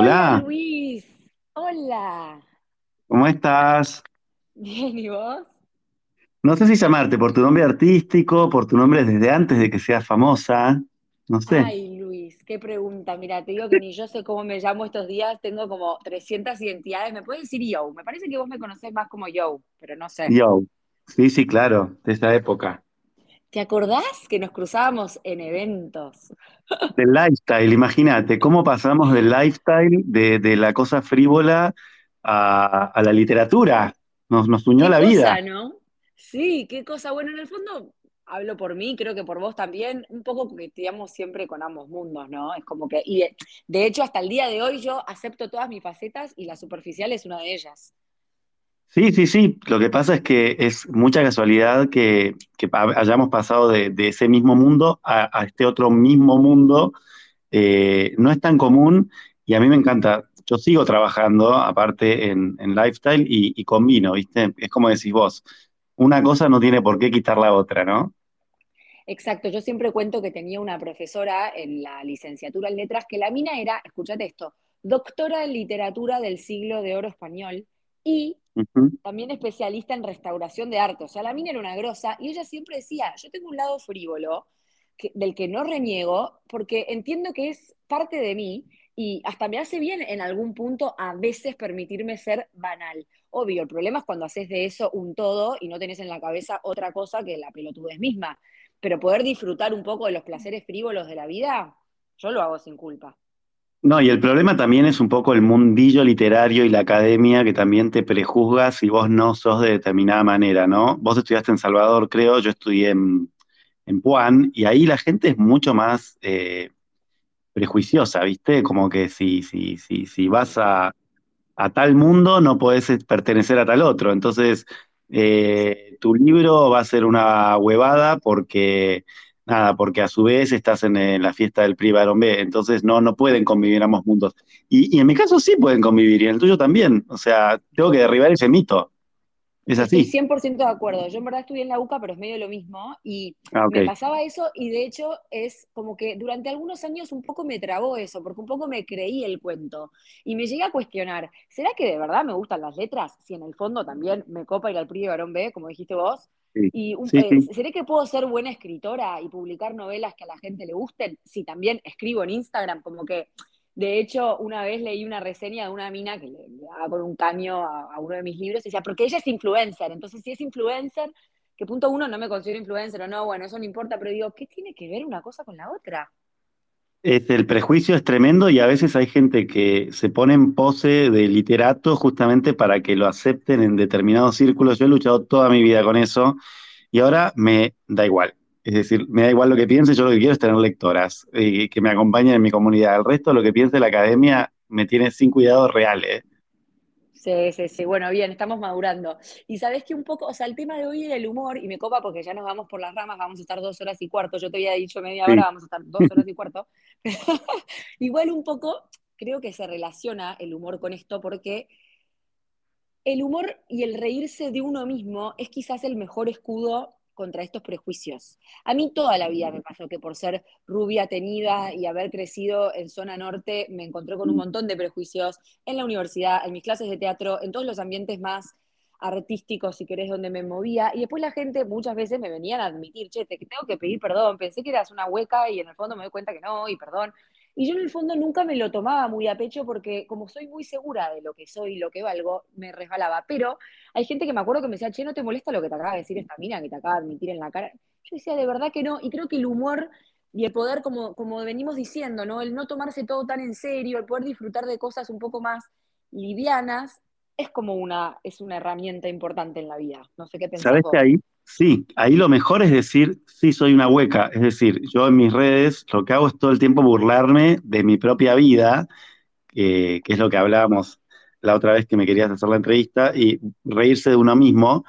Hola, Luis, hola. ¿cómo estás? Bien, ¿y vos? No sé si llamarte por tu nombre artístico, por tu nombre desde antes de que seas famosa, no sé. Ay, Luis, qué pregunta. Mira, te digo que ni yo sé cómo me llamo estos días, tengo como 300 identidades. Me puedes decir Yo, me parece que vos me conocés más como Yo, pero no sé. Yo, sí, sí, claro, de esa época. ¿Te acordás que nos cruzábamos en eventos? Del lifestyle, imagínate, cómo pasamos del lifestyle, de, de la cosa frívola a, a la literatura. Nos, nos unió Qué la vida. cosa, ¿no? Sí, qué cosa. Bueno, en el fondo, hablo por mí, creo que por vos también, un poco coqueteamos siempre con ambos mundos, ¿no? Es como que, y de, de hecho, hasta el día de hoy yo acepto todas mis facetas y la superficial es una de ellas. Sí, sí, sí. Lo que pasa es que es mucha casualidad que, hayamos pasado de, ese mismo mundo a, este otro mismo mundo. Eh, no es tan común y a mí me encanta. Yo sigo trabajando, aparte, en, en lifestyle y, y combino, ¿viste? Es como decís vos, una cosa no tiene por qué quitar la otra, ¿no? Exacto, yo siempre cuento que tenía una profesora en la licenciatura en letras que la mina era, escúchate esto, doctora en literatura del siglo de oro español y también especialista en restauración de arte. O sea, la mina era una grosa y ella siempre decía, yo tengo un lado frívolo que- del que no reniego porque entiendo que es parte de mí y hasta me hace bien en algún punto a veces permitirme ser banal. Obvio, el problema es cuando haces de eso un todo y no tenés en la cabeza otra cosa que la pelotudez misma. Pero poder disfrutar un poco de los placeres frívolos de la vida, yo lo hago sin culpa. No, y el problema también es un poco el mundillo literario y la academia que también te prejuzga si vos no sos de determinada manera, ¿no? Vos estudiaste en Salvador, creo, yo estudié en, en Puan, y ahí la gente es mucho más eh, prejuiciosa, ¿viste? Como que si, si, si, si vas a, a tal mundo no podés eh, pertenecer a tal otro. Entonces, eh, tu libro va a ser una huevada porque, nada, porque a su vez estás en, eh, la fiesta del PRI Barón B. Entonces, no, no pueden convivir ambos mundos. Y, y en mi caso sí pueden convivir, y en el tuyo también. O sea, tengo que derribar ese mito. Es Estoy así. 100% de acuerdo. Yo en verdad estudié en la UCA, pero es medio lo mismo. Y Ah, me pasaba eso y de hecho es como que durante algunos años un poco me trabó eso, porque un poco me creí el cuento. Y me llegué a cuestionar, ¿será que de verdad me gustan las letras? Si en el fondo también me copa ir al PRI de Barón B, como dijiste vos. Sí, Y un- sí, eh, sí. ¿será que puedo ser buena escritora y publicar novelas que a la gente le gusten? Si también escribo en Instagram, como que de hecho, una vez leí una reseña de una mina que le, le daba con un caño a, a uno de mis libros y decía, porque ella es influencer, entonces si es influencer, que punto uno no me considero influencer o no, bueno, eso no importa, pero digo, ¿qué tiene que ver una cosa con la otra? Es, el prejuicio es tremendo y a veces hay gente que se pone en pose de literato justamente para que lo acepten en determinados círculos. Yo he luchado toda mi vida con eso y ahora me da igual. Es decir, me da igual lo que piense, yo lo que quiero es tener lectoras y que me acompañen en mi comunidad. El resto, lo que piense la academia, me tiene sin cuidado real, ¿eh? Sí, sí, sí, bueno, bien, estamos madurando. Y sabés que un poco, o sea, el tema de hoy era el humor, y me copa porque ya nos vamos por las ramas, vamos a estar dos horas y cuarto, yo te había dicho media hora, Sí. vamos a estar dos horas y cuarto. Igual un poco, creo que se relaciona el humor con esto porque el humor y el reírse de uno mismo es quizás el mejor escudo contra estos prejuicios. A mí toda la vida me pasó que por ser rubia, tenida y haber crecido en zona norte, me encontré con un montón de prejuicios en la universidad, en mis clases de teatro, en todos los ambientes más artísticos, si querés, donde me movía. Y después la gente muchas veces me venían a admitir, che, te tengo que pedir perdón, pensé que eras una hueca y en el fondo me doy cuenta que no, y perdón. Y yo en el fondo nunca me lo tomaba muy a pecho porque como soy muy segura de lo que soy y lo que valgo, me resbalaba. Pero hay gente que me acuerdo que me decía, che, ¿no te molesta lo que te acaba de decir esta mina que te acaba de admitir en la cara? Yo decía, de verdad que no. Y creo que el humor y el poder, como, como venimos diciendo, ¿no? El no tomarse todo tan en serio, el poder disfrutar de cosas un poco más livianas, es como una, es una herramienta importante en la vida. No sé qué pensás ¿Sabés que ahí? Sí, ahí lo mejor es decir, sí, soy una hueca. Es decir, yo en mis redes lo que hago es todo el tiempo burlarme de mi propia vida eh, que es lo que hablábamos la otra vez que me querías hacer la entrevista, y reírse de uno mismo.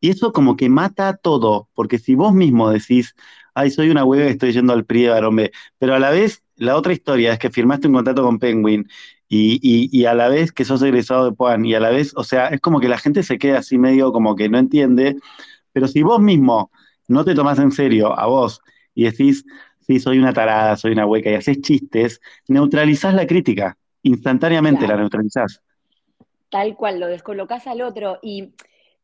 Y eso como que mata todo, porque si vos mismo decís, ay, soy una hueva y estoy yendo al PRI de Barón B, pero a la vez la otra historia es que firmaste un contrato con Penguin y, y, y a la vez que sos egresado de Puan, y a la vez, o sea, es como que la gente se queda así medio como que no entiende, pero si vos mismo no te tomás en serio a vos y decís, sí, soy una tarada, soy una hueca, y haces chistes, neutralizás la crítica. instantáneamente la neutralizás. Tal cual, lo descolocás al otro. Y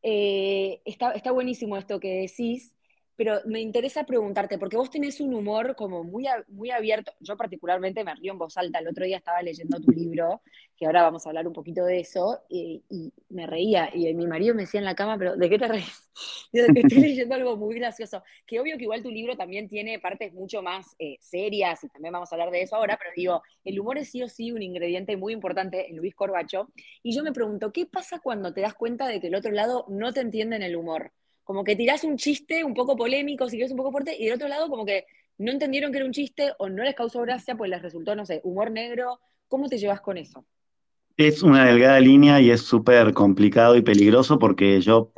eh, está, está buenísimo esto que decís, pero me interesa preguntarte, porque vos tenés un humor como muy, muy abierto, yo particularmente me río en voz alta, el otro día estaba leyendo tu libro, que ahora vamos a hablar un poquito de eso, y, me reía, y mi marido me decía en la cama, pero ¿de qué te reís? de que estoy leyendo algo muy gracioso, que obvio que igual tu libro también tiene partes mucho más eh, serias, y también vamos a hablar de eso ahora, pero digo, el humor es sí o sí un ingrediente muy importante en Luis Corbacho, y yo me pregunto, ¿qué pasa cuando te das cuenta de que el otro lado no te entiende en el humor? Como que tirás un chiste un poco polémico, si quieres un poco fuerte, y del otro lado como que no entendieron que era un chiste o no les causó gracia, pues les resultó, no sé, humor negro. ¿Cómo te llevas con eso? Es una delgada línea y es súper complicado y peligroso porque yo,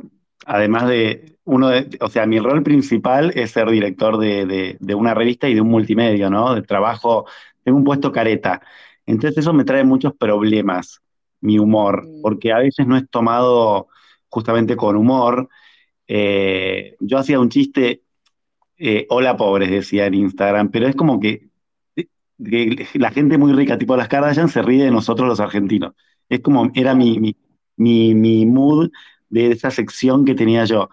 además de uno de, o sea, mi rol principal es ser director de, una revista y de un multimedia, ¿no? De trabajo, tengo un puesto careta. Entonces eso me trae muchos problemas, mi humor, mm. porque a veces no es tomado justamente con humor eh, yo hacía un chiste, eh, hola pobres, decía en Instagram, pero es como que, la gente muy rica, tipo las Kardashian, se ríe de nosotros los argentinos. Es como, era mi, mi, mood de esa sección que tenía yo.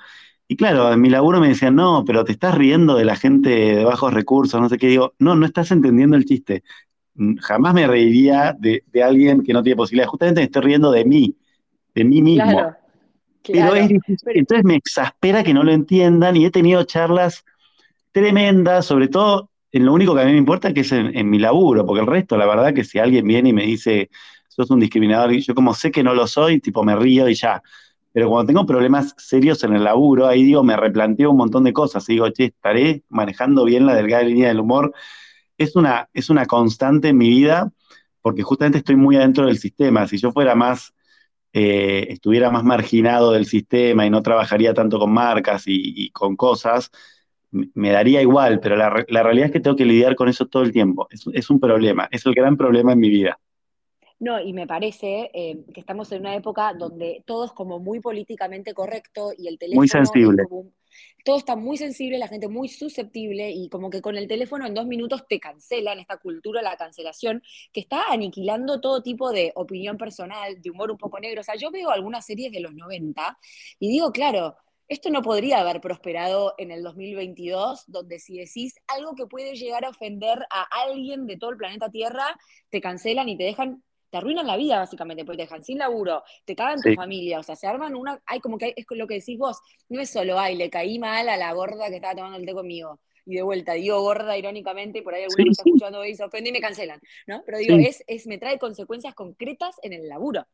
Y claro, en mi laburo me decían, no, pero te estás riendo de la gente de bajos recursos, no sé qué. Digo, no, no estás entendiendo el chiste. Jamás me reiría de, alguien que no tiene posibilidad. Justamente me estoy riendo de mí, de mí mismo. Pero es difícil, entonces me exaspera que no lo entiendan y he tenido charlas tremendas, sobre todo en lo único que a mí me importa, que es en, mi laburo, porque el resto, la verdad que si alguien viene y me dice, sos un discriminador, y yo como sé que no lo soy, tipo me río y ya. Pero cuando tengo problemas serios en el laburo, ahí digo, me replanteo un montón de cosas. Y digo, che, estaré manejando bien la delgada línea del humor. Es una, es una constante en mi vida, porque justamente estoy muy adentro del sistema. Si yo fuera más eh, estuviera más marginado del sistema y no trabajaría tanto con marcas y, con cosas, me daría igual, pero la, realidad es que tengo que lidiar con eso todo el tiempo. Es, un problema, es el gran problema en mi vida. No, y me parece eh, que estamos en una época donde todo es como muy políticamente correcto y el teléfono... Muy sensible todo está muy sensible, la gente muy susceptible y como que con el teléfono en dos minutos te cancelan esta cultura la cancelación que está aniquilando todo tipo de opinión personal, de humor un poco negro. O sea, yo veo algunas series de los 90 y digo, claro, esto no podría haber prosperado en el 2022, donde si decís algo que puede llegar a ofender a alguien de todo el planeta Tierra, te cancelan y te dejan te arruinan la vida básicamente, porque te dejan sin laburo, te cagan tu familia, o sea, se arman una, hay como que es lo que decís vos, no es solo, ay, le caí mal a la gorda que estaba tomando el té conmigo, y de vuelta, digo gorda irónicamente, y por ahí alguno me está escuchando y se ofende y me cancelan, ¿no? Pero digo, es, es, me trae consecuencias concretas en el laburo.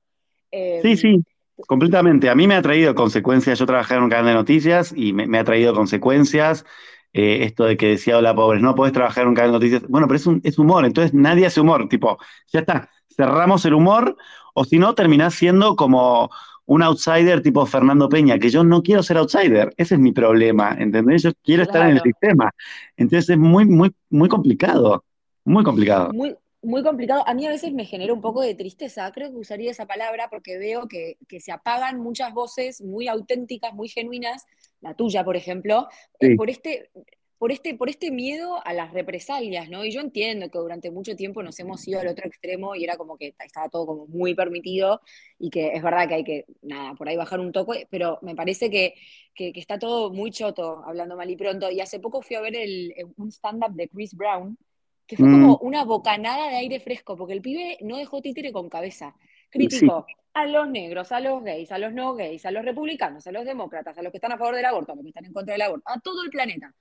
sí, em, sí, completamente. A mí me ha traído consecuencias, yo trabajé en un canal de noticias y me, ha traído consecuencias. Eh, esto de que decía, hola, pobres, no puedes trabajar en un canal de noticias. Bueno, pero es, un, es humor, entonces nadie hace humor, tipo, ya está, cerramos el humor, o si no, terminás siendo como un outsider tipo Fernando Peña, que yo no quiero ser outsider, ese es mi problema, ¿entendés? Yo quiero estar en el sistema. Entonces es muy, muy, muy complicado, muy complicado. Muy, muy complicado. A mí a veces me genera un poco de tristeza, creo que usaría esa palabra porque veo que, que se apagan muchas voces muy auténticas, muy genuinas, la tuya, por ejemplo, eh, por este por este, por este miedo a las represalias, ¿no? Y yo entiendo que durante mucho tiempo nos hemos ido al otro extremo y era como que estaba todo como muy permitido y que es verdad que hay que, nada, por ahí bajar un toque, pero me parece que, que, está todo muy choto, hablando mal y pronto. Y hace poco fui a ver el, un stand-up de Chris Brown, que fue como mm. una bocanada de aire fresco, porque el pibe no dejó títere con cabeza. Criticó a los negros, a los gays, a los no gays, a los republicanos, a los demócratas, a los que están a favor del aborto, a los que están en contra del aborto, a todo el planeta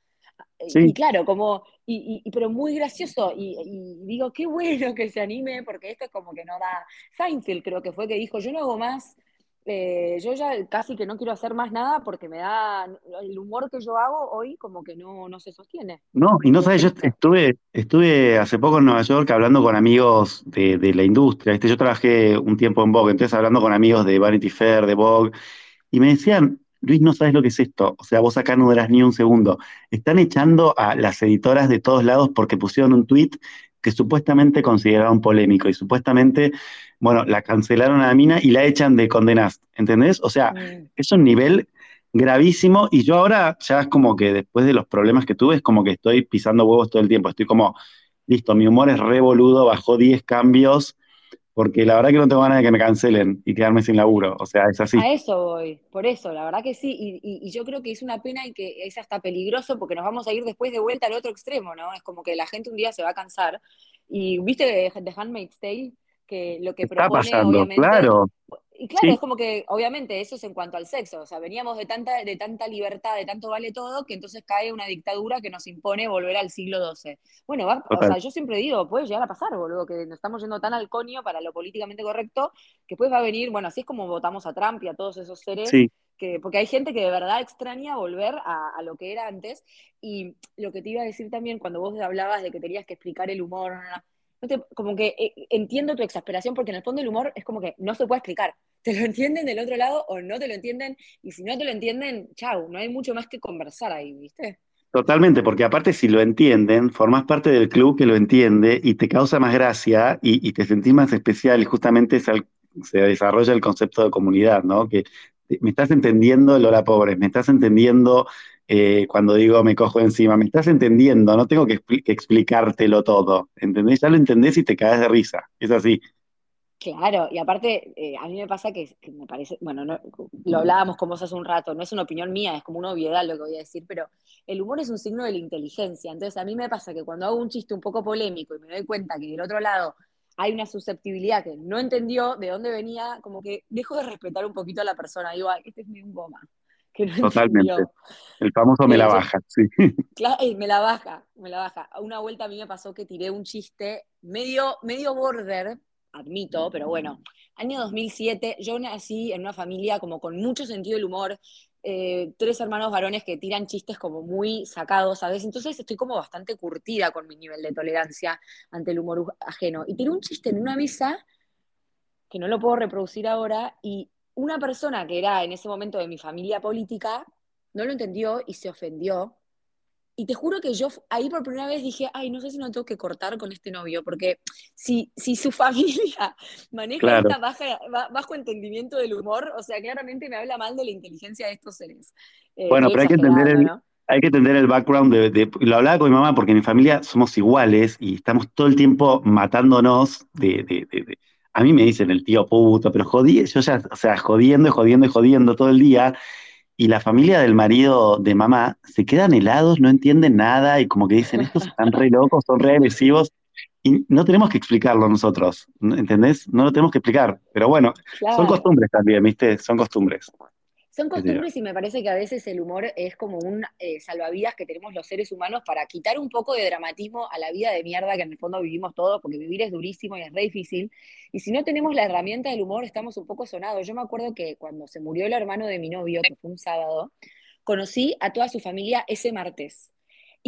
y claro, como, y, pero muy gracioso, y, digo, qué bueno que se anime, porque esto es como que no da. Seinfeld creo que fue que dijo, yo no hago más, eh, yo ya casi que no quiero hacer más nada porque me da, el humor que yo hago hoy como que no, no se sostiene. No, y no sabes, yo estuve, estuve hace poco en Nueva York hablando con amigos de, de la industria, este, yo trabajé un tiempo en Vogue, entonces hablando con amigos de Vanity Fair, de Vogue, y me decían, Luis, no sabes lo que es esto. O sea, vos acá no durás ni un segundo. Están echando a las editoras de todos lados porque pusieron un tweet que supuestamente consideraron polémico y supuestamente, bueno, la cancelaron a la mina y la echan de condenas. ¿Entendés? O sea, mm. es un nivel gravísimo y yo ahora ya es como que después de los problemas que tuve es como que estoy pisando huevos todo el tiempo. Estoy como, listo, mi humor es revoludo, bajó 10 cambios porque la verdad que no tengo ganas de que me cancelen y quedarme sin laburo, o sea, es así. A eso voy, por eso, la verdad que sí, y, yo creo que es una pena y que es hasta peligroso porque nos vamos a ir después de vuelta al otro extremo, ¿no? Es como que la gente un día se va a cansar. Y viste The Handmaid's Tale, que lo que Está propone, pasando, obviamente, claro. Y claro, Sí, es como que, obviamente, eso es en cuanto al sexo. O sea, veníamos de tanta, de tanta libertad, de tanto vale todo, que entonces cae una dictadura que nos impone volver al siglo XII. Bueno, va- o sea, yo siempre digo, puede llegar a pasar, boludo, que nos estamos yendo tan al coño para lo políticamente correcto, que después va a venir, bueno, así es como votamos a Trump y a todos esos seres, Sí, que, porque hay gente que de verdad extraña volver a, a lo que era antes. Y lo que te iba a decir también, cuando vos hablabas de que tenías que explicar el humor, como que eh, entiendo tu exasperación, porque en el fondo el humor es como que no se puede explicar. Te lo entienden del otro lado o no te lo entienden, y si no te lo entienden, chau, no hay mucho más que conversar ahí, ¿viste? totalmente, porque aparte si lo entienden, formás parte del club que lo entiende y te causa más gracia y, te sentís más especial y justamente se desarrolla el concepto de comunidad, ¿no? Que me estás entendiendo el hola pobres, me estás entendiendo eh, cuando digo me cojo encima, me estás entendiendo, no tengo que, expli- que explicártelo todo, ¿entendés? Ya lo entendés y te caes de risa, es así. Claro, y aparte, eh, a mí me pasa que, me parece, bueno, no- lo hablábamos con vos hace un rato, no es una opinión mía, es como una obviedad lo que voy a decir, pero el humor es un signo de la inteligencia. Entonces, a mí me pasa que cuando hago un chiste un poco polémico y me doy cuenta que del otro lado hay una susceptibilidad que no entendió de dónde venía, como que dejo de respetar un poquito a la persona. Digo, ay, este es mi goma, que no Totalmente. entendió. El famoso me Eh, la yo- baja, sí. Claro, ey, me la baja, me la baja. Una vuelta a mí me pasó que tiré un chiste medio, medio border, admito, pero bueno, año 2007, yo nací en una familia como con mucho sentido del humor, eh, tres hermanos varones que tiran chistes como muy sacados a veces, entonces estoy como bastante curtida con mi nivel de tolerancia ante el humor ajeno. Y tiré un chiste en una mesa que no lo puedo reproducir ahora, y una persona que era en ese momento de mi familia política no lo entendió y se ofendió. Y te juro que yo ahí por primera vez dije, ay, no sé si no tengo que cortar con este novio, porque si, si su familia maneja Claro. esta baja, bajo entendimiento del humor, o sea, claramente me habla mal de la inteligencia de estos seres. Eh, Bueno, pero hay que entender el, ¿no? hay que entender el background de, de- lo hablaba con mi mamá porque en mi familia somos iguales y estamos todo el tiempo matándonos de, de- de- de- a mí me dicen el tío puto, pero jodí, yo ya, o sea, jodiendo y jodiendo y jodiendo todo el día y la familia del marido de mamá se quedan helados, no entienden nada y como que dicen, estos están re locos, son re agresivos y no tenemos que explicarlo nosotros, ¿entendés? No lo tenemos que explicar, pero bueno, son Claro. costumbres también, ¿viste? Son costumbres. Son costumbres y me parece que a veces el humor es como un eh, salvavidas que tenemos los seres humanos para quitar un poco de dramatismo a la vida de mierda que en el fondo vivimos todos, porque vivir es durísimo y es re difícil. Y si no tenemos la herramienta del humor, estamos un poco sonados. Yo me acuerdo que cuando se murió el hermano de mi novio, que fue un sábado, conocí a toda su familia ese martes.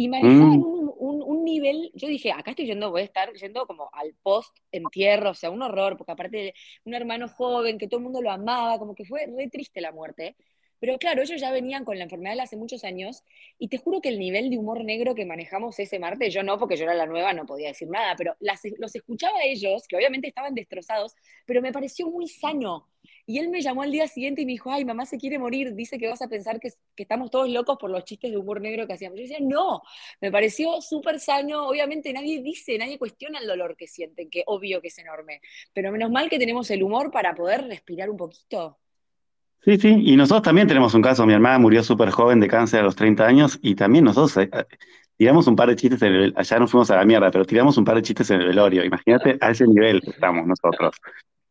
Y manejaban Mm, un, un- un nivel, yo dije, acá estoy yendo, voy a estar yendo como al post entierro, o sea, un horror, porque aparte un hermano joven, que todo el mundo lo amaba, como que fue re triste la muerte. Pero claro, ellos ya venían con la enfermedad hace muchos años, y te juro que el nivel de humor negro que manejamos ese martes, yo no, porque yo era la nueva, no podía decir nada, pero los escuchaba a ellos, que obviamente estaban destrozados, pero me pareció muy sano. Y él me llamó al día siguiente y me dijo, ay, mamá se quiere morir, dice que vas a pensar que, que estamos todos locos por los chistes de humor negro que hacíamos. Yo decía, no, me pareció súper sano, obviamente nadie dice, nadie cuestiona el dolor que sienten, que obvio que es enorme, pero menos mal que tenemos el humor para poder respirar un poquito. Sí, sí, y nosotros también tenemos un caso. Mi hermana murió súper joven de cáncer a los 30 años y también nosotros eh, tiramos un par de chistes en el, allá nos fuimos a la mierda, pero tiramos un par de chistes en el velorio. Imagínate a ese nivel estamos nosotros.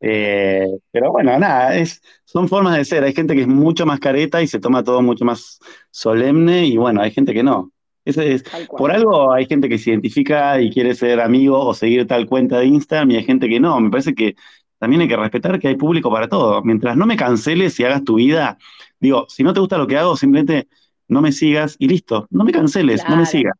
Eh, pero bueno, nada, es, son formas de ser. Hay gente que es mucho más careta y se toma todo mucho más solemne y bueno, hay gente que no. Eso es, por algo hay gente que se identifica y quiere ser amigo o seguir tal cuenta de Instagram y hay gente que no. Me parece que también hay que respetar que hay público para todo. Mientras no me canceles y hagas tu vida, digo, si no te gusta lo que hago, simplemente no me sigas y listo. No me canceles, no me sigas.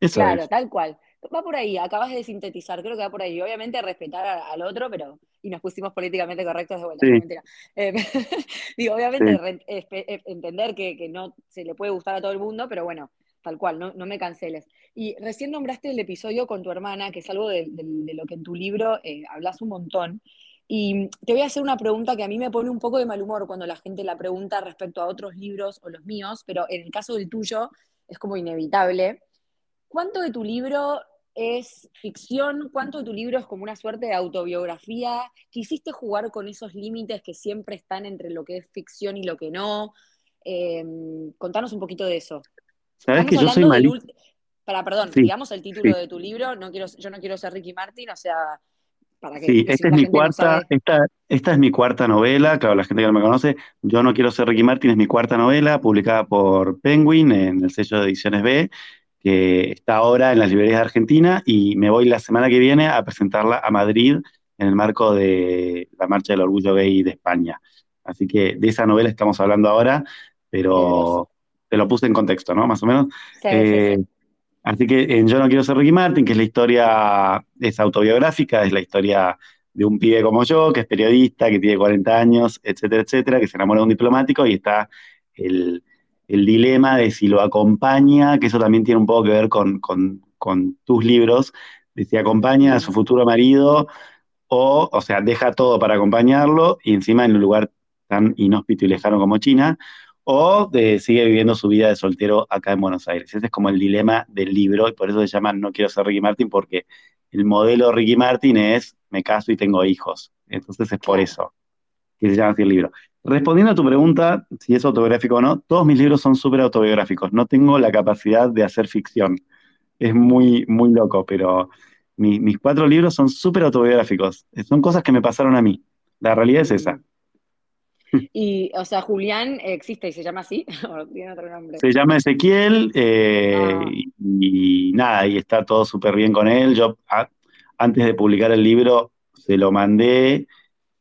Eso claro, es. tal cual. Va por ahí, acabas de sintetizar, creo que va por ahí. Obviamente respetar a- al otro, pero. Y nos pusimos políticamente correctos de vuelta, Sí, mentira. Eh, digo, obviamente sí. re- espe- entender que, que no se le puede gustar a todo el mundo, pero bueno, tal cual, no, no me canceles. Y recién nombraste el episodio con tu hermana, que es algo de, de- de lo que en tu libro eh, hablas un montón. Y te voy a hacer una pregunta que a mí me pone un poco de mal humor cuando la gente la pregunta respecto a otros libros o los míos, pero en el caso del tuyo es como inevitable. ¿Cuánto de tu libro es ficción? ¿Cuánto de tu libro es como una suerte de autobiografía? ¿Quisiste jugar con esos límites que siempre están entre lo que es ficción y lo que no? Em, contanos un poquito de eso. Sabes que yo soy Para, perdón, digamos el título de tu libro, no quiero, yo no quiero ser Ricky Martin, o sea, para que. Sí, esta es mi cuarta, esta, esta es mi cuarta novela, claro, la gente que no me conoce, Yo no quiero ser Ricky Martin, es mi cuarta novela, publicada por Penguin en el sello de ediciones B, que está ahora en las librerías de Argentina, y me voy la semana que viene a presentarla a Madrid en el marco de la Marcha del Orgullo Gay de España. Así que de esa novela estamos hablando ahora, pero te lo puse en contexto, ¿no? Más o menos. Eh, así que en Yo no quiero ser Ricky Martin, que es la historia, es autobiográfica, es la historia de un pibe como yo, que es periodista, que tiene 40 años, etcétera, etcétera, que se enamora de un diplomático y está el, dilema de si lo acompaña, que eso también tiene un poco que ver con, tus libros, de si acompaña a su futuro marido o, o sea, deja todo para acompañarlo y encima en un lugar tan inhóspito y lejano como China, o de, sigue viviendo su vida de soltero acá en Buenos Aires. Ese es como el dilema del libro y por eso se llama No quiero ser Ricky Martin porque el modelo Ricky Martin es me caso y tengo hijos. Entonces es por eso que se llama así el libro. Respondiendo a tu pregunta, si es autobiográfico o no, todos mis libros son súper autobiográficos. No tengo la capacidad de hacer ficción. Es muy, muy loco, pero mis cuatro libros son súper autobiográficos. Son cosas que me pasaron a mí. La realidad es esa. Y, o sea, Julián existe y se llama así, o tiene otro nombre. Se llama Ezequiel, eh, ah. y, nada, y está todo súper bien con él. Yo, antes de publicar el libro, se lo mandé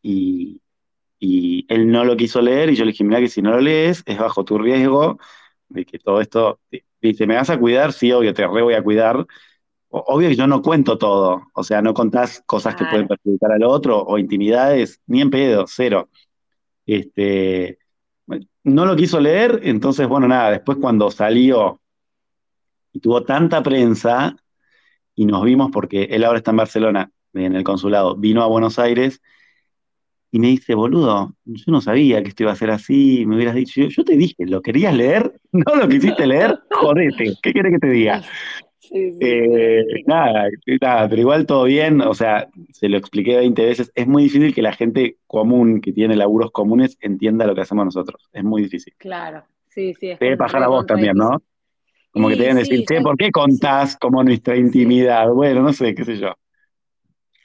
y, él no lo quiso leer, y yo le dije, mira que si no lo lees, es bajo tu riesgo de que todo esto, dice, ¿me vas a cuidar? Sí, obvio, te re voy a cuidar. Obvio que yo no cuento todo, o sea, no contás cosas que pueden perjudicar al otro o intimidades, ni en pedo, cero. Este, no lo quiso leer, entonces, bueno, nada, después cuando salió y tuvo tanta prensa y nos vimos porque él ahora está en Barcelona, en el consulado, vino a Buenos Aires y me dice, boludo, yo no sabía que esto iba a ser así, me hubieras dicho, yo, te dije, ¿lo querías leer? ¿No lo quisiste leer? Jodete, ¿qué quieres que te diga? Eh, nada, nada, pero igual todo bien, o sea, se lo expliqué 20 veces, es muy difícil que la gente común, que tiene laburos comunes, entienda lo que hacemos nosotros, es muy difícil. Claro, sí, sí. te debe pasar a vos también, ¿no? Como que te deben decir, che, ¿por qué contás como nuestra intimidad? Bueno, no sé, qué sé yo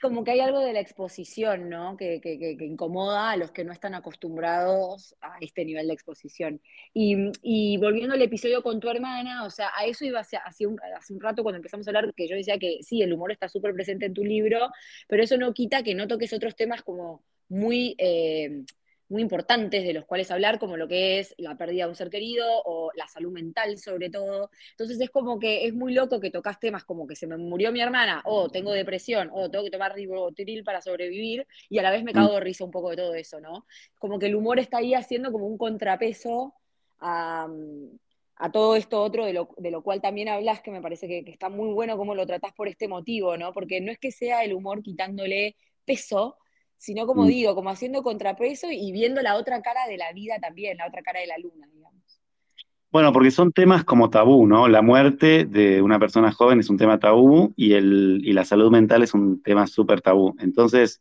como que hay algo de la exposición, ¿no? Que, incomoda a los que no están acostumbrados a este nivel de exposición. Y, volviendo al episodio con tu hermana, o sea, a eso iba hace, hace, un, hace un rato cuando empezamos a hablar, que yo decía que sí, el humor está súper presente en tu libro, pero eso no quita que no toques otros temas como muy... Eh, muy importantes de los cuales hablar, como lo que es la pérdida de un ser querido o la salud mental sobre todo. Entonces es como que es muy loco que tocas temas como que se me murió mi hermana, o tengo depresión, o tengo que tomar ribotril para sobrevivir, y a la vez me cago de risa un poco de todo eso, ¿no? Como que el humor está ahí haciendo como un contrapeso a, todo esto otro de lo, de lo, cual también hablas, que me parece que, que está muy bueno cómo lo tratás por este motivo, ¿no? Porque no es que sea el humor quitándole peso, sino como mm. digo, como haciendo contrapeso y viendo la otra cara de la vida también, la otra cara de la luna, digamos. Bueno, porque son temas como tabú, ¿no? La muerte de una persona joven es un tema tabú y, el, y la salud mental es un tema súper tabú. Entonces,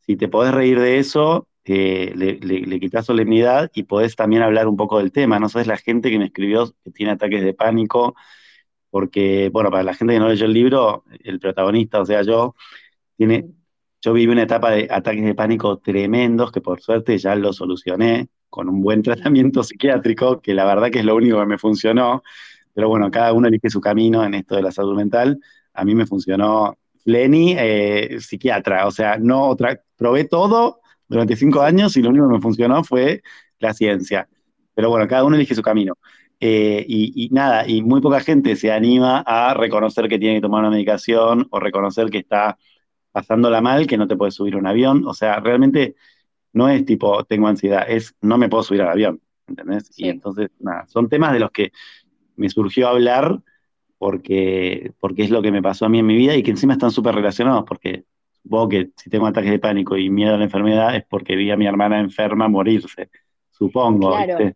si te podés reír de eso, eh, le, le, quitas solemnidad y podés también hablar un poco del tema. No sabes la gente que me escribió que tiene ataques de pánico, porque, bueno, para la gente que no leyó el libro, el protagonista, o sea, yo, tiene mm. Yo viví una etapa de ataques de pánico tremendos que por suerte ya lo solucioné con un buen tratamiento psiquiátrico, que la verdad que es lo único que me funcionó. Pero bueno, cada uno elige su camino en esto de la salud mental. A mí me funcionó Lenny, eh, psiquiatra, o sea, no otra, probé todo durante cinco años y lo único que me funcionó fue la ciencia. Pero bueno, cada uno elige su camino. Eh, y, y, nada, y muy poca gente se anima a reconocer que tiene que tomar una medicación o reconocer que está pasándola mal, que no te puedes subir a un avión. O sea, realmente no es tipo, tengo ansiedad, es no me puedo subir al avión, ¿entendés? Y entonces, nada, son temas de los que me surgió hablar porque, porque es lo que me pasó a mí en mi vida y que encima están súper relacionados, porque supongo que si tengo ataques de pánico y miedo a la enfermedad es porque vi a mi hermana enferma morirse, supongo. Claro.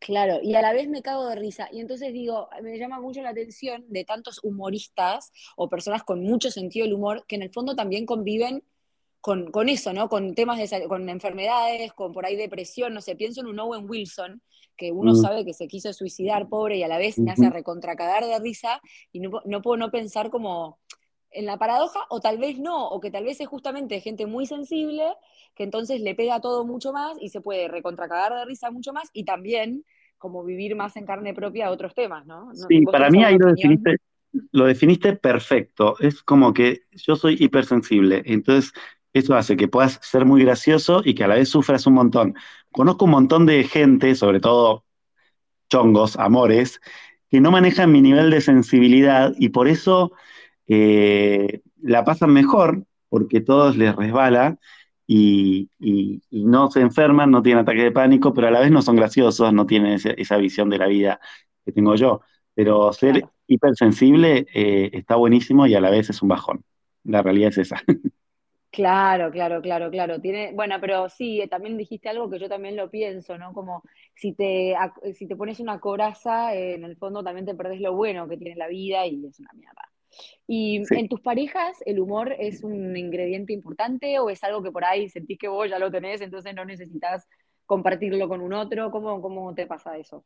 Claro, y a la vez me cago de risa. Y entonces digo, me llama mucho la atención de tantos humoristas o personas con mucho sentido del humor que en el fondo también conviven con, con eso, ¿no? Con temas de con enfermedades, con por ahí depresión, no sé, pienso en un Owen Wilson, que uno Mm, sabe que se quiso suicidar, pobre, y a la vez me hace recontracagar de risa, y no, no puedo no pensar como en la paradoja, o tal vez no, o que tal vez es justamente gente muy sensible, que entonces le pega todo mucho más y se puede recontracagar de risa mucho más, y también como vivir más en carne propia otros temas, ¿no? Sí, ¿Vos para mí ahí lo definiste, lo definiste perfecto. Es como que yo soy hipersensible, entonces eso hace que puedas ser muy gracioso y que a la vez sufras un montón. Conozco un montón de gente, sobre todo chongos, amores, que no manejan mi nivel de sensibilidad y por eso eh, la pasan mejor, porque todos les resbala y, y- y no se enferman, no tienen ataque de pánico, pero a la vez no son graciosos, no tienen ese- esa visión de la vida que tengo yo. Pero ser Claro. hipersensible eh, está buenísimo y a la vez es un bajón. La realidad es esa. Claro, claro, claro, claro. Tiene, bueno, pero sí, eh, también dijiste algo que yo también lo pienso, ¿no? Como si te, si te pones una coraza, eh, en el fondo también te perdés lo bueno que tiene la vida y es una mierda. ¿Y Sí. en tus parejas el humor es un ingrediente importante o es algo que por ahí sentís que vos ya lo tenés, entonces no necesitas compartirlo con un otro? ¿Cómo, cómo te pasa eso?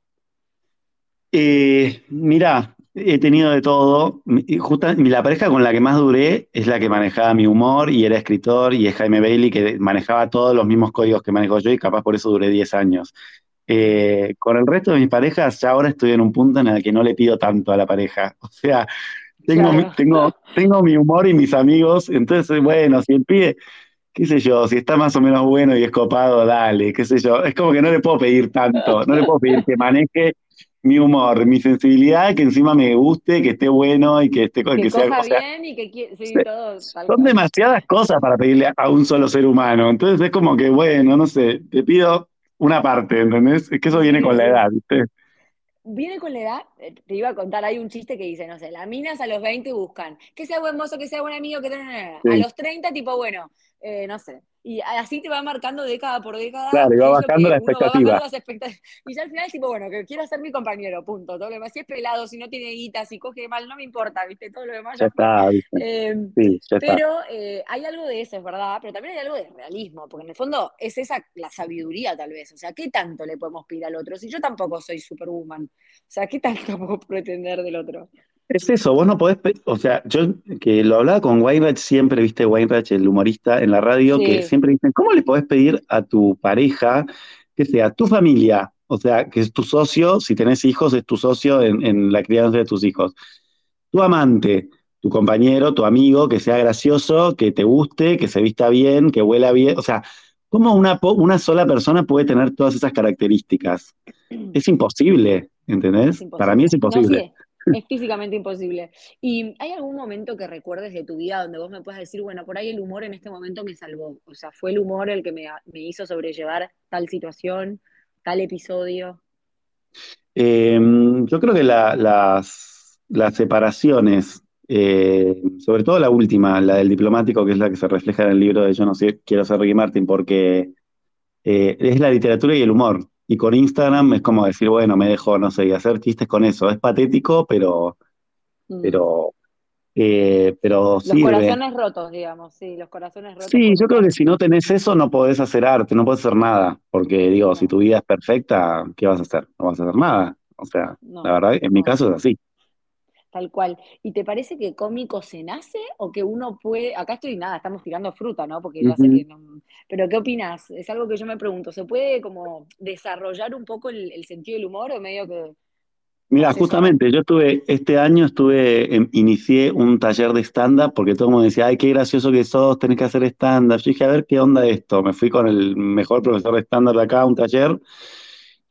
Eh, mirá, he tenido de todo. Justa- la pareja con la que más duré es la que manejaba mi humor y era escritor y es Jaime Bailey que manejaba todos los mismos códigos que manejo yo y capaz por eso duré 10 años. Eh, con el resto de mis parejas ya ahora estoy en un punto en el que no le pido tanto a la pareja. O sea, tengo, mi- tengo, tengo mi humor y mis amigos, entonces bueno, si el pibe, qué sé yo, si está más o menos bueno y es copado, dale, qué sé yo. Es como que no le puedo pedir tanto, no le puedo pedir que maneje mi humor, mi sensibilidad, que encima me guste, que esté bueno y que esté, Que que sea, coja o sea, bien y que sí, todo son demasiadas cosas para pedirle a un solo ser humano. Entonces es como que, bueno, no sé, te pido una parte, ¿entendés? Es que eso viene con la edad, ¿viste? Viene con la edad, eh, te iba a contar, hay un chiste que dice, no sé, las minas a los 20 buscan que sea buen mozo, que sea buen amigo, que tal, a Sí, los 30 tipo, bueno, eh, no sé. Y así te va marcando década por década claro, y va bajando la bajando expectativa. Y ya al final es tipo, bueno, que quiero ser mi compañero, punto. Todo lo demás, si es pelado, si no tiene guita, si coge mal, no me importa, ¿viste? Todo lo demás Ya está, ¿viste? Eh, Sí, ya está. pero eh, hay algo de eso, es verdad, pero también hay algo de realismo, porque en el fondo es esa la sabiduría tal vez. O sea, ¿qué tanto le podemos pedir al otro? Si yo tampoco soy superwoman. O sea, ¿qué tanto puedo pretender del otro? Es eso, vos no podés, o sea, yo que lo hablaba con Weinreich siempre, viste, Weinreich, el humorista en la radio, que siempre dicen, ¿cómo le podés pedir a tu pareja que sea tu familia? O sea, que es tu socio, si tenés hijos, es tu socio en, en la crianza de tus hijos. Tu amante, tu compañero, tu amigo, que sea gracioso, que te guste, que se vista bien, que huela bien. O sea, ¿cómo una, una sola persona puede tener todas esas características? Es imposible, es ¿entendés? Para mí es imposible. No, sí, imposible. Es, físicamente imposible. ¿Y hay algún momento que recuerdes de tu vida donde vos me puedas decir, bueno, por ahí el humor en este momento me salvó? O sea, fue el humor el que me, hizo sobrellevar tal situación, tal episodio. Eh, yo creo que la- las, las separaciones, eh, sobre todo la última, la del diplomático, que es la que se refleja en el libro de Yo no sé, quiero ser Ricky Martin, porque eh, es la literatura y el humor. Y con Instagram es como decir, bueno, me dejo, no sé, y hacer chistes con eso. Es patético, pero, Mm. pero, eh, pero Los sirve. corazones rotos, digamos, sí, los corazones rotos Sí, yo creo que si no tenés eso, no podés hacer arte, no podés hacer nada. Porque digo, si tu vida es perfecta, ¿qué vas a hacer? No vas a hacer nada. O sea, la verdad, en mi caso es así. Tal cual. ¿Y te parece que cómico se nace o que uno puede, acá estoy nada, estamos tirando fruta, ¿no? Porque sé Ujú. que no, pero ¿qué opinas? Es algo que yo me pregunto, ¿se puede como desarrollar un poco el, el sentido del humor o medio que Mira, justamente, yo estuve, este año estuve, em, inicié un taller de stand-up porque todo el mundo decía, ay, qué gracioso que sos, tenés que hacer stand-up. Yo dije, a ver qué onda esto. Me fui con el mejor profesor de stand-up de acá a un taller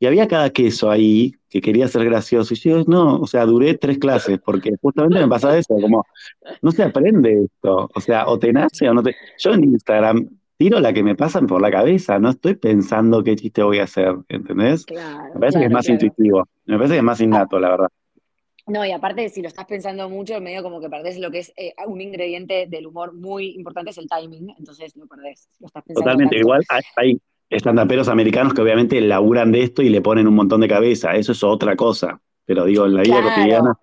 y había cada queso ahí que quería ser gracioso. Y yo, no, o sea, duré tres clases porque justamente me pasa eso, como, no se aprende esto. O sea, o te nace o no te... Yo en Instagram tiro la que me pasan por la cabeza, no estoy pensando qué chiste voy a hacer, ¿entendés? Me Claro, parece que es más claro. intuitivo, me parece que es más Ah, innato, la verdad. no, y aparte, si lo estás pensando mucho, medio como que perdés lo que es eh, un ingrediente del humor muy importante, es el timing, entonces lo perdés, si lo estás pensando Totalmente, tanto. igual hay, hay- estandaperos americanos que obviamente laburan de esto y le ponen un montón de cabeza, eso es otra cosa. Pero digo, en la vida cotidiana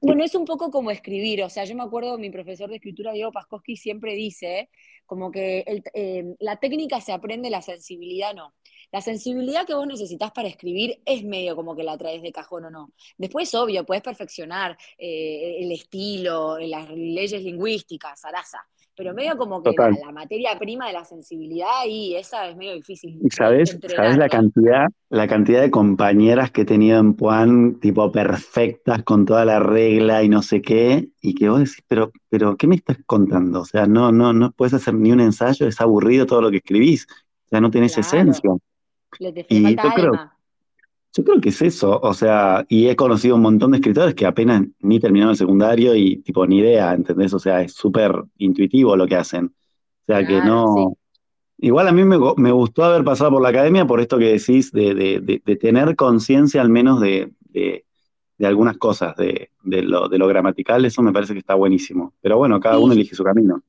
Bueno, es un poco como escribir, o sea, yo me acuerdo, mi profesor de escritura, Diego Paskowski, siempre dice como que eh, la técnica se aprende, la sensibilidad no. La sensibilidad que vos necesitas para escribir es medio como que la traes de cajón o no. Después, obvio, puedes perfeccionar eh, el estilo, las leyes lingüísticas, zaraza pero medio como que la, materia prima de la sensibilidad y esa es medio difícil. ¿Y sabes, ¿sabes la cantidad, la cantidad de compañeras que he tenido en Puan, tipo perfectas, con toda la regla y no sé qué, y que vos decís, pero, pero ¿qué me estás contando? O sea, no, no, no puedes hacer ni un ensayo, es aburrido todo lo que escribís, o sea, no tenés esencia. Le te y yo yo creo que es eso, o sea, y he conocido un montón de escritores que apenas ni terminaron el secundario y tipo ni idea, ¿entendés? O sea, es súper intuitivo lo que hacen. O sea, que no... Igual a mí me, gustó haber pasado por la academia por esto que decís, de, tener conciencia al menos de, algunas cosas, de, lo, de lo gramatical, eso me parece que está buenísimo. Pero bueno, cada uno elige su camino.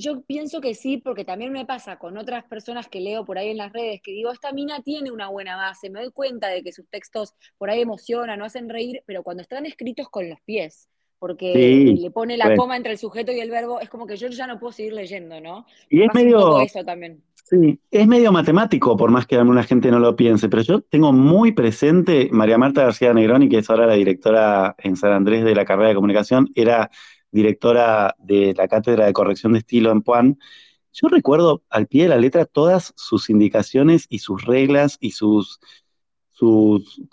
Yo pienso que sí, porque también me pasa con otras personas que leo por ahí en las redes, que digo, esta mina tiene una buena base, me doy cuenta de que sus textos por ahí emocionan, no hacen reír, pero cuando están escritos con los pies, porque le pone la coma entre el sujeto y el verbo, es como que yo ya no puedo seguir leyendo, ¿no? Y es medio... eso también. Sí, es medio matemático, por más que alguna gente no lo piense, pero yo tengo muy presente, María Marta García Negroni, que es ahora la directora en San Andrés de la carrera de comunicación, era directora de la Cátedra de Corrección de Estilo en Puan, yo recuerdo al pie de la letra todas sus indicaciones y sus reglas y sus, sus,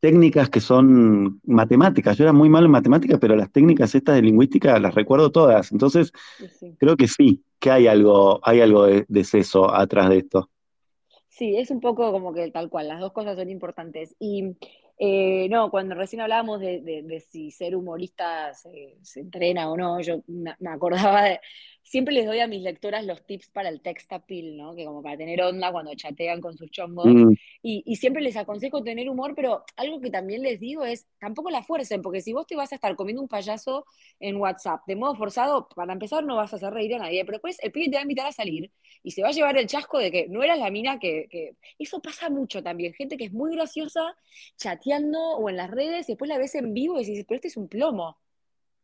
técnicas que son matemáticas. Yo era muy malo en matemáticas, pero las técnicas estas de lingüística las recuerdo todas. Entonces, creo que sí, que hay algo, hay algo de, de seso atrás de esto. Sí, es un poco como que tal cual, las dos cosas son importantes. Y eh, no, cuando recién hablábamos de, si ser humorista se, entrena o no, yo me, acordaba de, siempre les doy a mis lectoras los tips para el text appeal, ¿no? Que como para tener onda cuando chatean con sus chongos. Mm. Y, siempre les aconsejo tener humor, pero algo que también les digo es, tampoco la fuercen, porque si vos te vas a estar comiendo un payaso en WhatsApp de modo forzado, para empezar no vas a hacer reír a nadie, pero después el pibe te va a invitar a salir y se va a llevar el chasco de que no eras la mina que... Eso pasa mucho también, gente que es muy graciosa, chateando o en las redes y después la ves en vivo y dices, pero este es un plomo.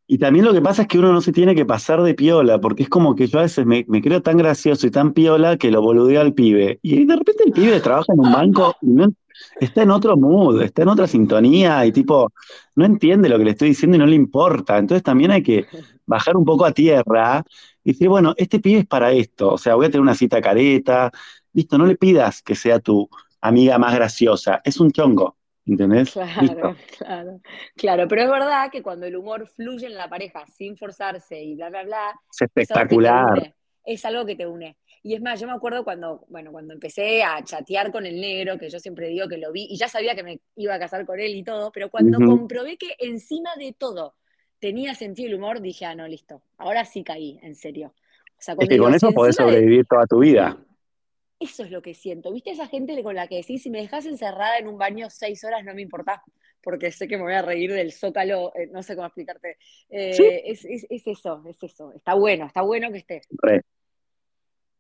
Y también lo que pasa es que uno no se tiene que pasar de piola, porque es como que yo a veces me, creo tan gracioso y tan piola que lo boludeo al pibe. Y de repente el pibe trabaja en un banco y está en otro mood, está en otra sintonía y tipo, no entiende lo que le estoy diciendo y no le importa. Entonces también hay que bajar un poco a tierra y decir, bueno, este pibe es para esto, o sea, voy a tener una cita careta, listo, no le pidas que sea tu amiga más graciosa, es un chongo. ¿Entendés? Claro, claro, claro. Pero es verdad que cuando el humor fluye en la pareja sin forzarse y bla, bla, bla. Es espectacular. Es algo que te une. Y es más, yo me acuerdo cuando, bueno, cuando empecé a chatear con el negro, que yo siempre digo que lo vi, y ya sabía que me iba a casar con él y todo, pero cuando comprobé que encima de todo tenía sentido el humor, dije, ah, no, listo, ahora sí caí, en serio. O sea, es que con eso podés sobrevivir toda tu vida. Eso es lo que siento. ¿Viste esa gente con la que decís, si me dejas encerrada en un baño seis horas no me importa, porque sé que me voy a reír del zócalo, eh, no sé cómo explicarte. Eh, es, eso, es eso. Está bueno, está bueno que esté.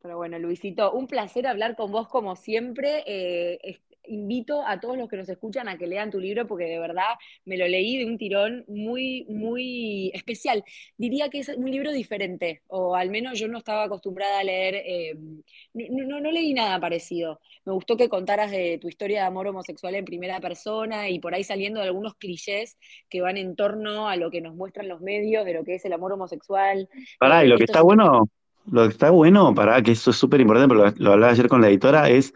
Pero bueno, Luisito, un placer hablar con vos como siempre. Eh, invito a todos los que nos escuchan a que lean tu libro porque de verdad me lo leí de un tirón muy, muy especial. Diría que es un libro diferente, o al menos yo no estaba acostumbrada a leer, eh, no, no, leí nada parecido. Me gustó que contaras de tu historia de amor homosexual en primera persona y por ahí saliendo de algunos clichés que van en torno a lo que nos muestran los medios de lo que es el amor homosexual. Pará, y lo que está bueno, lo que está bueno, para que eso es súper importante, pero lo hablaba ayer con la editora, es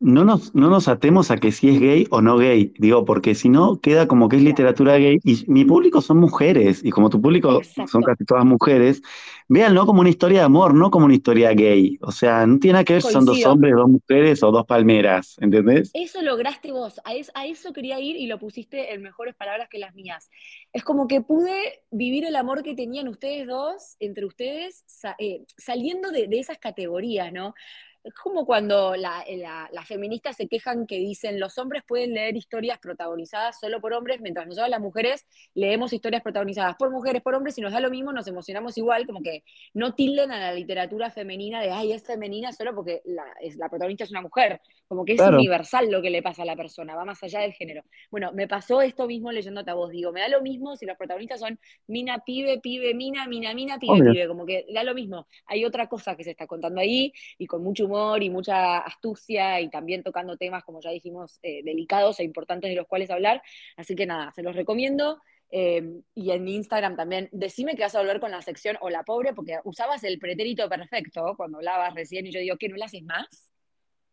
no nos, no nos atemos a que si es gay o no gay, digo, porque si no queda como que es literatura gay y mi público son mujeres y como tu público son casi todas mujeres, véanlo como una historia de amor, no como una historia gay. O sea, no tiene nada que ver si son dos hombres, dos mujeres o dos palmeras, ¿entendés? Eso lograste vos, a, a eso quería ir y lo pusiste en mejores palabras que las mías. Es como que pude vivir el amor que tenían ustedes dos, entre ustedes, eh, saliendo de, de esas categorías, ¿no? Es como cuando las feministas se quejan que dicen los hombres pueden leer historias protagonizadas solo por hombres, mientras nosotros las mujeres leemos historias protagonizadas por mujeres, por hombres, y nos da lo mismo, nos emocionamos igual, como que no tilden a la literatura femenina de, ay, es femenina solo porque la, es, la protagonista es una mujer, como que es universal lo que le pasa a la persona, va más allá del género. Bueno, me pasó esto mismo leyéndote a vos, digo, me da lo mismo si los protagonistas son mina, pibe, pibe, mina, mina, mina, pibe, pibe, como que da lo mismo. Hay otra cosa que se está contando ahí y con mucho humor y mucha astucia y también tocando temas, como ya dijimos, eh, delicados e importantes de los cuales hablar. Así que nada, se los recomiendo. Eh, y en mi Instagram también, decime que vas a volver con la sección o la pobre, porque usabas el pretérito perfecto cuando hablabas recién y yo digo, ¿qué no lo haces más?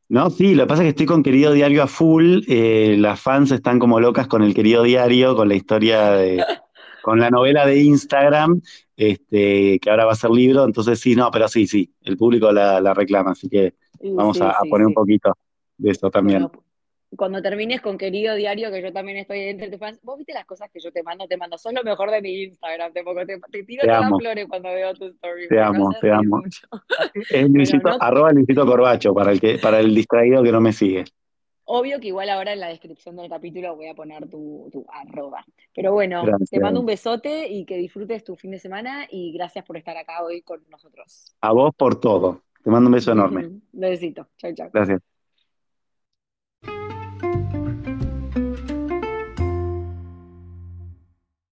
No, sí, lo que pasa es que estoy con Querido Diario a full. Eh, las fans están como locas con el Querido Diario, con la historia de. con la novela de Instagram, este, que ahora va a ser libro. Entonces, sí, no, pero sí, sí, el público la reclama, así que Vamos a, poner un poquito de esto también. Cuando termines con querido diario, que yo también estoy entre tus fans, vos viste las cosas que yo te mando, te mando, son lo mejor de mi Instagram, te, te, tiro todas las flores cuando veo tu story. Te amo, te amo. Es Luisito, arroba Luisito Corbacho, para el, que, para el distraído que no me sigue. Obvio que igual ahora en la descripción del capítulo voy a poner tu, tu arroba. Pero bueno, te mando un besote y que disfrutes tu fin de semana y gracias por estar acá hoy con nosotros. A vos por todo. Te mando un beso enorme. Besito. Chao, chao. Gracias.